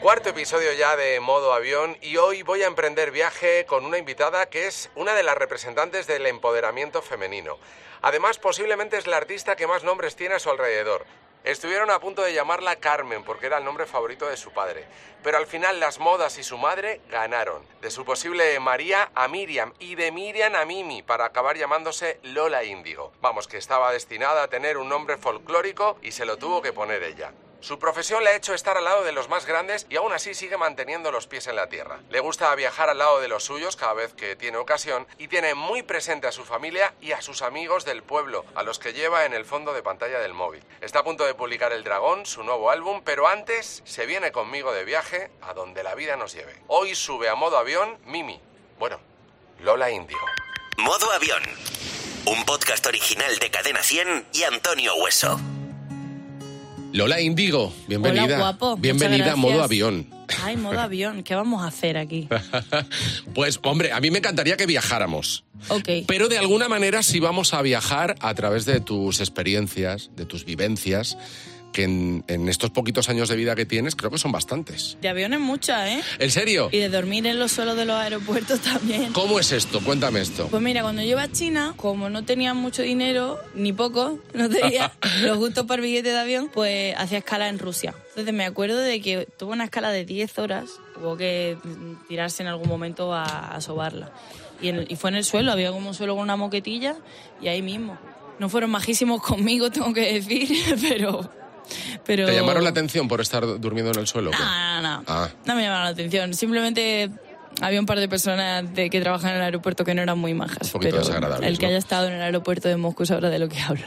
Cuarto episodio ya de modo avión y hoy voy a emprender viaje con una invitada que es una de las representantes del empoderamiento femenino. Además, posiblemente es la artista que más nombres tiene a su alrededor. Estuvieron a punto de llamarla Carmen porque era el nombre favorito de su padre, pero al final las modas y su madre ganaron. De su posible María a Miriam y de Miriam a Mimi para acabar llamándose Lola Índigo. Vamos, que estaba destinada a tener un nombre folclórico y se lo tuvo que poner ella. Su profesión le ha hecho estar al lado de los más grandes y aún así sigue manteniendo los pies en la tierra. Le gusta viajar al lado de los suyos cada vez que tiene ocasión y tiene muy presente a su familia y a sus amigos del pueblo, a los que lleva en el fondo de pantalla del móvil. Está a punto de publicar El Dragón, su nuevo álbum, pero antes se viene conmigo de viaje a donde la vida nos lleve. Hoy sube a modo avión Mimi. Bueno, Lola Índigo. Modo Avión. Un podcast original de Cadena 100 y Antonio Hueso. Lola Índigo, bienvenida. Hola, guapo. Bienvenida a modo avión. Ay, modo avión. ¿Qué vamos a hacer aquí? Pues hombre, a mí me encantaría que viajáramos. Ok. Pero de alguna manera sí vamos a viajar a través de tus experiencias, de tus vivencias, que en, en estos poquitos años de vida que tienes creo que son bastantes. De aviones muchas, ¿eh? ¿En serio? Y de dormir en los suelos de los aeropuertos también. ¿Cómo es esto? Cuéntame esto. Pues mira, cuando yo iba a China, como no tenía mucho dinero, ni poco, no tenía lo justo para el billete de avión, pues hacía escala en Rusia. Entonces me acuerdo de que tuvo una escala de 10 horas, hubo que tirarse en algún momento a, a sobarla. Y, en- y fue en el suelo, había como un suelo con una moquetilla y ahí mismo. No fueron majísimos conmigo, tengo que decir, pero... pero... ¿Te llamaron la atención por estar durmiendo en el suelo? No, no, no. Ah. No me llamaron la atención. Simplemente había un par de personas de que trabajan en el aeropuerto que no eran muy majas. Un poquito pero desagradables, El que ¿no? haya estado en el aeropuerto de Moscú sabrá de lo que hablo.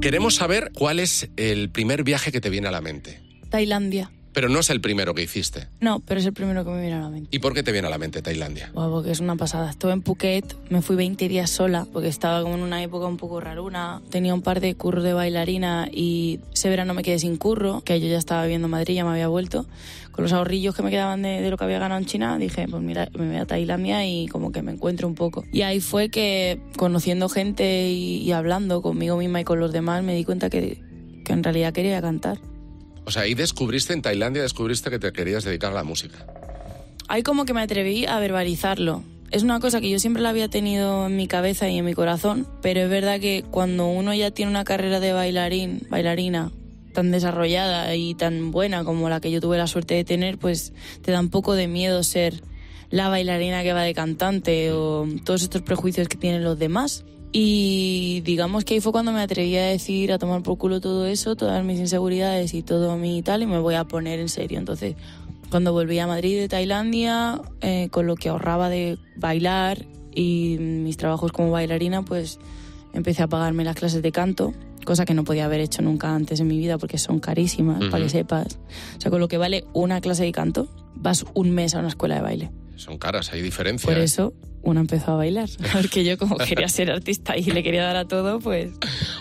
Queremos saber cuál es el primer viaje que te viene a la mente. Tailandia. Pero no es el primero que hiciste. No, pero es el primero que me viene a la mente. ¿Y por qué te viene a la mente Tailandia? Guau, porque es una pasada. Estuve en Phuket, me fui 20 días sola, porque estaba como en una época un poco raruna. Tenía un par de curros de bailarina y ese verano me quedé sin curro, que yo ya estaba viviendo en Madrid, ya me había vuelto. Con los ahorrillos que me quedaban de, de lo que había ganado en China, dije, pues mira, me voy a Tailandia y como que me encuentro un poco. Y ahí fue que, conociendo gente y, y hablando conmigo misma y con los demás, me di cuenta que, que en realidad quería cantar. O sea, ahí descubriste en Tailandia, descubriste que te querías dedicar a la música. Ahí como que me atreví a verbalizarlo. Es una cosa que yo siempre la había tenido en mi cabeza y en mi corazón, pero es verdad que cuando uno ya tiene una carrera de bailarín, bailarina tan desarrollada y tan buena como la que yo tuve la suerte de tener, pues te da un poco de miedo ser la bailarina que va de cantante o todos estos prejuicios que tienen los demás. Y digamos que ahí fue cuando me atreví a decir, a tomar por culo todo eso, todas mis inseguridades y todo mi tal, y me voy a poner en serio. Entonces, cuando volví a Madrid de Tailandia, eh, con lo que ahorraba de bailar y mis trabajos como bailarina, pues empecé a pagarme las clases de canto, cosa que no podía haber hecho nunca antes en mi vida porque son carísimas, Ujú. para que sepas. O sea, con lo que vale una clase de canto, vas un mes a una escuela de baile. Son caras, hay diferencia. Por eso una empezó a bailar, porque yo como quería ser artista y le quería dar a todo, pues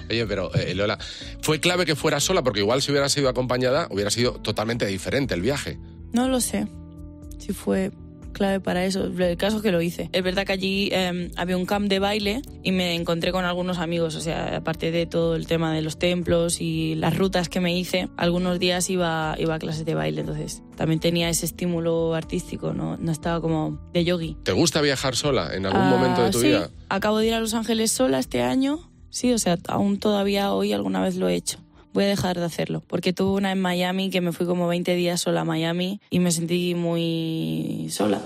Oye, pero eh, Lola, fue clave que fuera sola porque igual si hubiera sido acompañada hubiera sido totalmente diferente el viaje. No lo sé si fue clave para eso. El caso es que lo hice. Es verdad que allí eh, había un camp de baile y me encontré con algunos amigos. O sea, aparte de todo el tema de los templos y las rutas que me hice, algunos días iba, iba a clases de baile. Entonces también tenía ese estímulo artístico, no, no estaba como de yogi. ¿Te gusta viajar sola en algún Ah, momento de tu sí. vida? Acabo de ir a Los Ángeles sola este año. Sí, o sea, aún todavía hoy alguna vez lo he hecho. Voy a dejar de hacerlo, porque tuve una en Miami que me fui como 20 días sola a Miami y me sentí muy sola.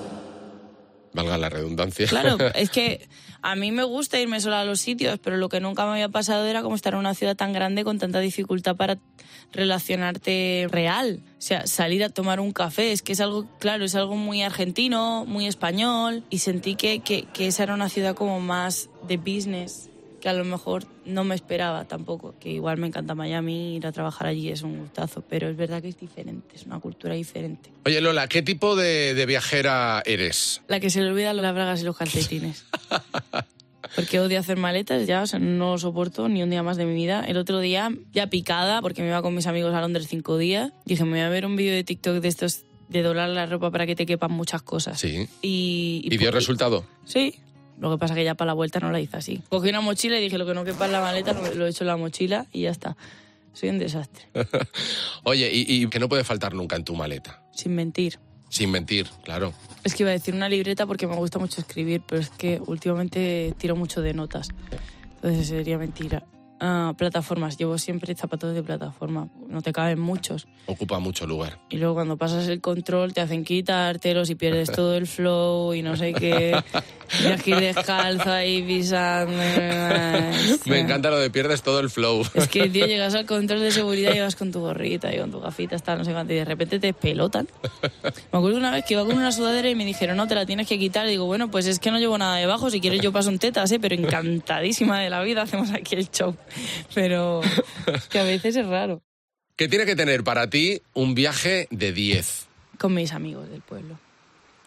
Valga la redundancia. Claro, es que a mí me gusta irme sola a los sitios, pero lo que nunca me había pasado era como estar en una ciudad tan grande con tanta dificultad para relacionarte real. O sea, salir a tomar un café, es que es algo, claro, es algo muy argentino, muy español, y sentí que, que, que esa era una ciudad como más de business, que a lo mejor no me esperaba tampoco, que igual me encanta Miami, ir a trabajar allí es un gustazo, pero es verdad que es diferente, es una cultura diferente. Oye, Lola, ¿qué tipo de, de viajera eres? La que se le olvida las bragas y los calcetines. Porque odio hacer maletas ya, o sea, no lo soporto ni un día más de mi vida. El otro día, ya picada, porque me iba con mis amigos a Londres cinco días, dije, me voy a ver un vídeo de TikTok de estos de doblar la ropa para que te quepan muchas cosas. Sí. Y, ¿Y dio pu- resultado? Sí. Lo que pasa que ya para la vuelta no la hice así. Cogí una mochila y dije, lo que no quepa en la maleta lo, he hecho en la mochila y ya está. soy un desastre. Oye, y, y que no puede faltar nunca en tu maleta. Sin mentir. Sin mentir, claro. Es que iba a decir una libreta porque me gusta mucho escribir, pero es que últimamente tiro mucho de notas. Entonces sería mentira. Ah, plataformas, llevo siempre zapatos de plataforma, no te caben muchos. Ocupa mucho lugar. Y luego cuando pasas el control te hacen quitártelos y pierdes todo el flow y no sé qué. Tienes que ir descalzo ahí pisando. Me encanta lo de pierdes todo el flow. Es que, tío, llegas al control de seguridad y vas con tu gorrita y con tu gafita, está no sé cuánto, y de repente te pelotan. Me acuerdo una vez que iba con una sudadera y me dijeron, no, te la tienes que quitar. Y digo, bueno, pues es que no llevo nada debajo, si quieres yo paso un tetas, ¿eh? pero encantadísima de la vida hacemos aquí el show. Pero que a veces es raro. ¿Qué tiene que tener para ti un viaje de 10? Con mis amigos del pueblo.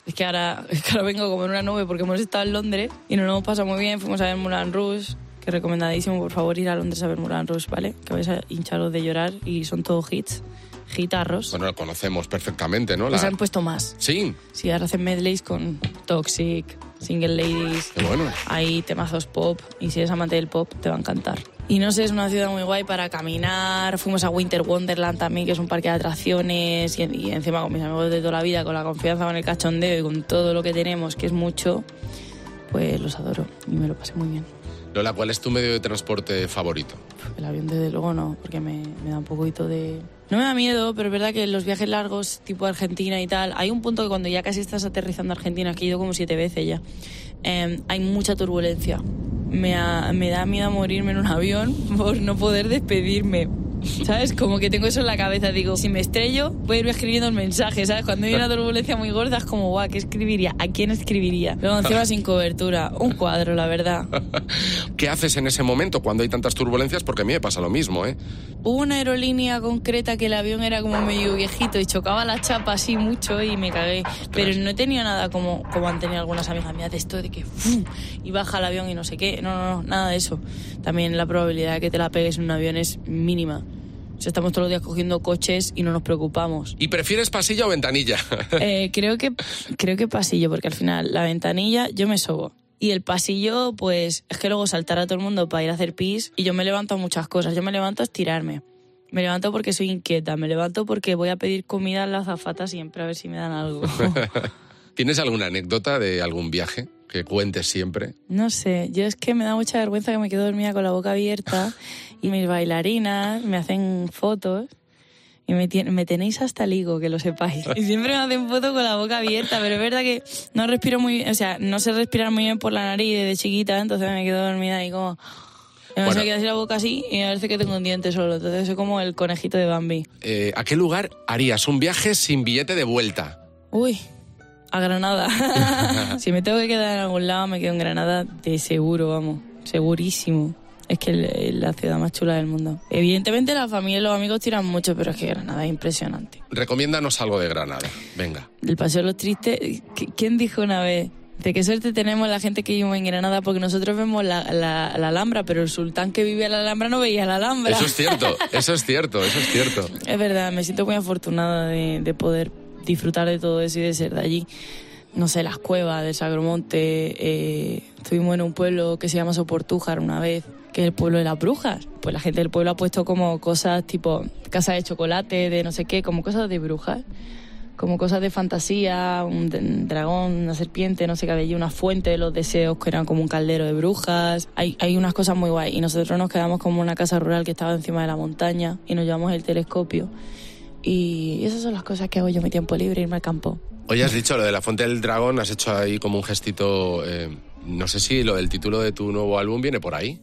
Es que, ahora, es que ahora vengo como en una nube porque hemos estado en Londres y nos lo hemos pasado muy bien. Fuimos a ver Mulan Rouge, que recomendadísimo, por favor, ir a Londres a ver Mulan Rouge, ¿vale? Que vais a hincharos de llorar y son todos hits, gitarros. Bueno, lo conocemos perfectamente, ¿no? Pues han puesto más. Sí. Sí, ahora hacen medleys con Toxic, Single Ladies. Qué bueno. Hay temazos pop y si eres amante del pop te va a encantar. Y no sé, es una ciudad muy guay para caminar. Fuimos a Winter Wonderland también, que es un parque de atracciones. Y, y encima con mis amigos de toda la vida, con la confianza, con el cachondeo y con todo lo que tenemos, que es mucho, pues los adoro y me lo pasé muy bien. Lola, ¿cuál es tu medio de transporte favorito? El avión, desde luego, no, porque me, me da un poquito de... No me da miedo, pero es verdad que los viajes largos, tipo Argentina y tal, hay un punto que cuando ya casi estás aterrizando a Argentina, que he ido como siete veces ya, eh, hay mucha turbulencia. Me, me da miedo morirme en un avión por no poder despedirme. ¿Sabes? Como que tengo eso en la cabeza. Digo, si me estrello, voy a ir escribiendo el mensaje, ¿sabes? Cuando hay una turbulencia muy gorda es como, guau, ¿qué escribiría? ¿A quién escribiría? Luego encima sin cobertura. Un cuadro, la verdad. ¿Qué haces en ese momento cuando hay tantas turbulencias? Porque a mí me pasa lo mismo, ¿eh? Hubo una aerolínea concreta que el avión era como medio viejito y chocaba la chapa así mucho y me cagué. Pero no tenido nada como, como han tenido algunas amigas mías de esto de que ¡fum! y baja el avión y no sé qué. No, no, no, nada de eso. También la probabilidad de que te la pegues en un avión es mínima. Estamos todos los días cogiendo coches y no nos preocupamos. ¿Y prefieres pasillo o ventanilla? Eh, creo que creo que pasillo, porque al final la ventanilla yo me sobo. Y el pasillo, pues es que luego saltará todo el mundo para ir a hacer pis y yo me levanto a muchas cosas. Yo me levanto a estirarme. Me levanto porque soy inquieta. Me levanto porque voy a pedir comida a la azafata siempre a ver si me dan algo. ¿Tienes alguna anécdota de algún viaje que cuentes siempre? No sé, yo es que me da mucha vergüenza que me quedo dormida con la boca abierta y mis bailarinas me hacen fotos y me, me tenéis hasta el higo, que lo sepáis. Y siempre me hacen fotos con la boca abierta, pero es verdad que no respiro muy o sea, no sé respirar muy bien por la nariz desde chiquita, entonces me quedo dormida y como... Me Bueno. queda así la boca así y me parece que tengo un diente solo, entonces soy como el conejito de Bambi. Eh, ¿A qué lugar harías un viaje sin billete de vuelta? Uy, a Granada. si me tengo que quedar en algún lado, me quedo en Granada de seguro, vamos. Segurísimo. Es que es la ciudad más chula del mundo. Evidentemente la familia y los amigos tiran mucho, pero es que Granada es impresionante. Recomiéndanos algo de Granada. Venga. Del Paseo de los Tristes, ¿qui- ¿quién dijo una vez? De qué suerte tenemos la gente que vive en Granada, porque nosotros vemos la, la- la Alhambra, pero el sultán que vive en la Alhambra no veía la Alhambra. Eso es cierto, eso es cierto, eso es cierto. Es verdad, me siento muy afortunada de, de poder disfrutar de todo eso y de ser de allí. No sé, las cuevas del Sagromonte. Eh, estuvimos en un pueblo que se llama Soportújar una vez, que es el pueblo de las brujas. Pues la gente del pueblo ha puesto como cosas tipo casa de chocolate, de no sé qué, como cosas de brujas. Como cosas de fantasía, un, dragón, una serpiente, no sé qué, había una fuente de los deseos que eran como un caldero de brujas. Hay, hay unas cosas muy guay. Y nosotros nos quedamos como una casa rural que estaba encima de la montaña y nos llevamos el telescopio. Y esas son las cosas que hago yo en mi tiempo libre, irme al campo. Hoy has dicho lo de la Fuente del Dragón, has hecho ahí como un gestito. eh, no sé si lo del título de tu nuevo álbum viene por ahí.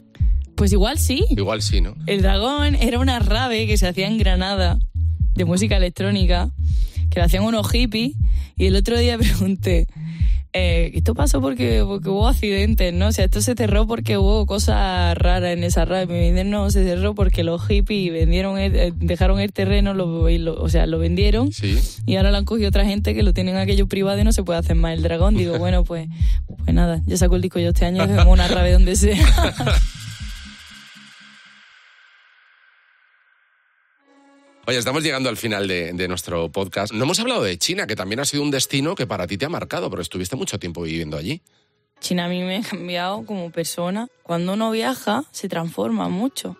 Pues igual sí. Igual sí, ¿no? El dragón era una rave que se hacía en Granada, de música electrónica, que lo hacían unos hippies. Y el otro día pregunté, eh, esto pasó porque, porque hubo accidentes, ¿no? O sea, esto se cerró porque hubo cosas raras en esa rave. Me dicen, no, se cerró porque los hippies vendieron el- eh, dejaron el terreno, lo- y lo- o sea, lo vendieron. Sí. Y ahora lo han cogido otra gente que lo tienen aquello privado y no se puede hacer más el dragón. Digo, bueno, pues, pues nada, ya saco el disco yo este año y una rave donde sea. Oye, estamos llegando al final de, de nuestro podcast. No hemos hablado de China, que también ha sido un destino que para ti te ha marcado, porque estuviste mucho tiempo viviendo allí. China a mí me ha cambiado como persona. Cuando uno viaja, se transforma mucho.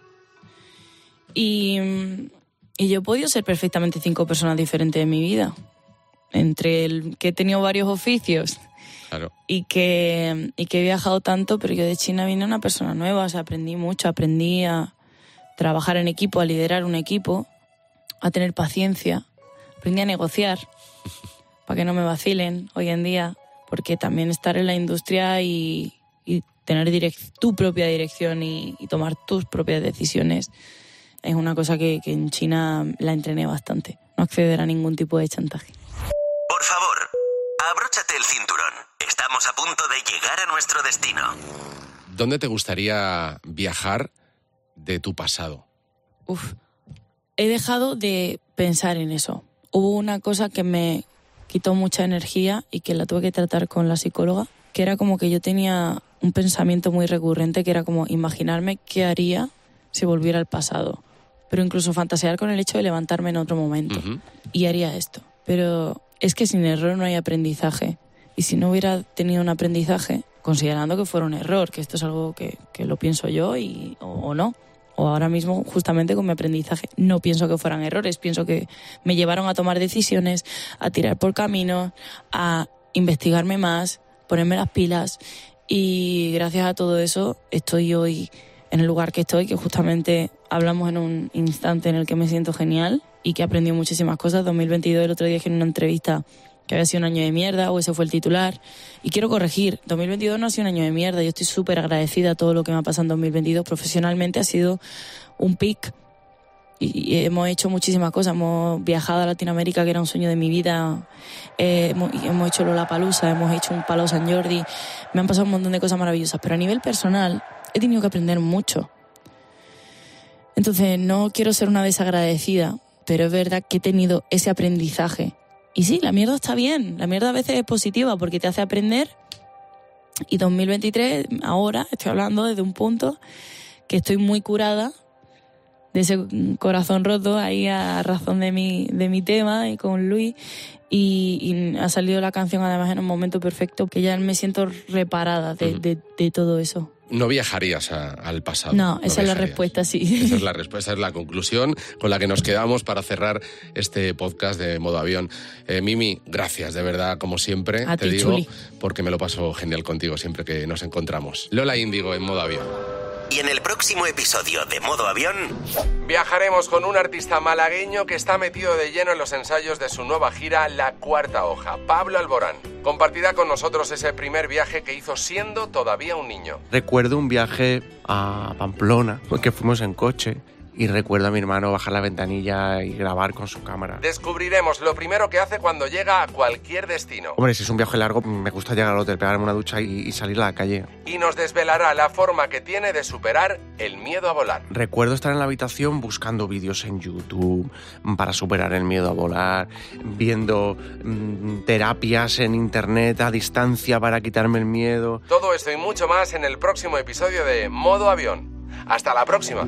Y, y yo he podido ser perfectamente cinco personas diferentes en mi vida. Entre el que he tenido varios oficios Claro. y que, y que he viajado tanto, pero yo de China vine una persona nueva, o sea, aprendí mucho, aprendí a trabajar en equipo, a liderar un equipo, a tener paciencia, aprendí a negociar para que no me vacilen hoy en día, porque también estar en la industria y, y tener direc- tu propia dirección y, y tomar tus propias decisiones es una cosa que, que en China la entrené bastante, no acceder a ningún tipo de chantaje. Por favor, abróchate el cinturón. Estamos a punto de llegar a nuestro destino. ¿Dónde te gustaría viajar de tu pasado? Uf, he dejado de pensar en eso. Hubo una cosa que me quitó mucha energía y que la tuve que tratar con la psicóloga, que era como que yo tenía un pensamiento muy recurrente, que era como imaginarme qué haría si volviera al pasado, pero incluso fantasear con el hecho de levantarme en otro momento y haría esto. Pero es que sin error no hay aprendizaje. Y si no hubiera tenido un aprendizaje, considerando que fuera un error, que esto es algo que, que lo pienso yo y, o, o no, o ahora mismo justamente con mi aprendizaje no pienso que fueran errores, pienso que me llevaron a tomar decisiones, a tirar por caminos, a investigarme más, ponerme las pilas y gracias a todo eso estoy hoy en el lugar que estoy, que justamente hablamos en un instante en el que me siento genial y que he aprendido muchísimas cosas. 2022 el otro día dije en una entrevista que había sido un año de mierda o ese fue el titular. Y quiero corregir, 2022 no ha sido un año de mierda. Yo estoy súper agradecida a todo lo que me ha pasado en 2022. Profesionalmente ha sido un pic y, hemos hecho muchísimas cosas. Hemos viajado a Latinoamérica, que era un sueño de mi vida. Eh, hemos, hemos hecho Lollapalooza, hemos hecho un Palo San Jordi. Me han pasado un montón de cosas maravillosas. Pero a nivel personal he tenido que aprender mucho. Entonces, no quiero ser una desagradecida, pero es verdad que he tenido ese aprendizaje. Y sí, la mierda está bien. La mierda a veces es positiva porque te hace aprender. Y 2023, ahora estoy hablando desde un punto que estoy muy curada de ese corazón roto ahí a razón de mi, de mi tema y con Luis. Y, y ha salido la canción además en un momento perfecto que ya me siento reparada de, de- de todo eso. No viajarías a- al pasado. No, esa es la respuesta, sí. Esa es la respuesta, es la conclusión con la que nos quedamos para cerrar este podcast de modo avión. Eh, Mimi, gracias de verdad, como siempre, A te ti, digo, Chuli. porque me lo paso genial contigo siempre que nos encontramos. Lola Índigo en modo avión. Y en el próximo episodio de Modo Avión, Viajaremos con un artista malagueño que está metido de lleno en los ensayos de su nueva gira La Cuarta Hoja, Pablo Alborán. Compartirá con nosotros ese primer viaje que hizo siendo todavía un niño. Recuerdo un viaje a Pamplona, que fuimos en coche, y recuerdo a mi hermano bajar la ventanilla y grabar con su cámara. Descubriremos lo primero que hace cuando llega a cualquier destino. Hombre, si es un viaje largo, me gusta llegar al hotel, pegarme una ducha y, y salir a la calle. Y nos desvelará la forma que tiene de superar el miedo a volar. Recuerdo estar en la habitación buscando vídeos en YouTube para superar el miedo a volar, viendo mm, terapias en internet a distancia para quitarme el miedo. Todo esto y mucho más en el próximo episodio de Modo Avión. Hasta la próxima.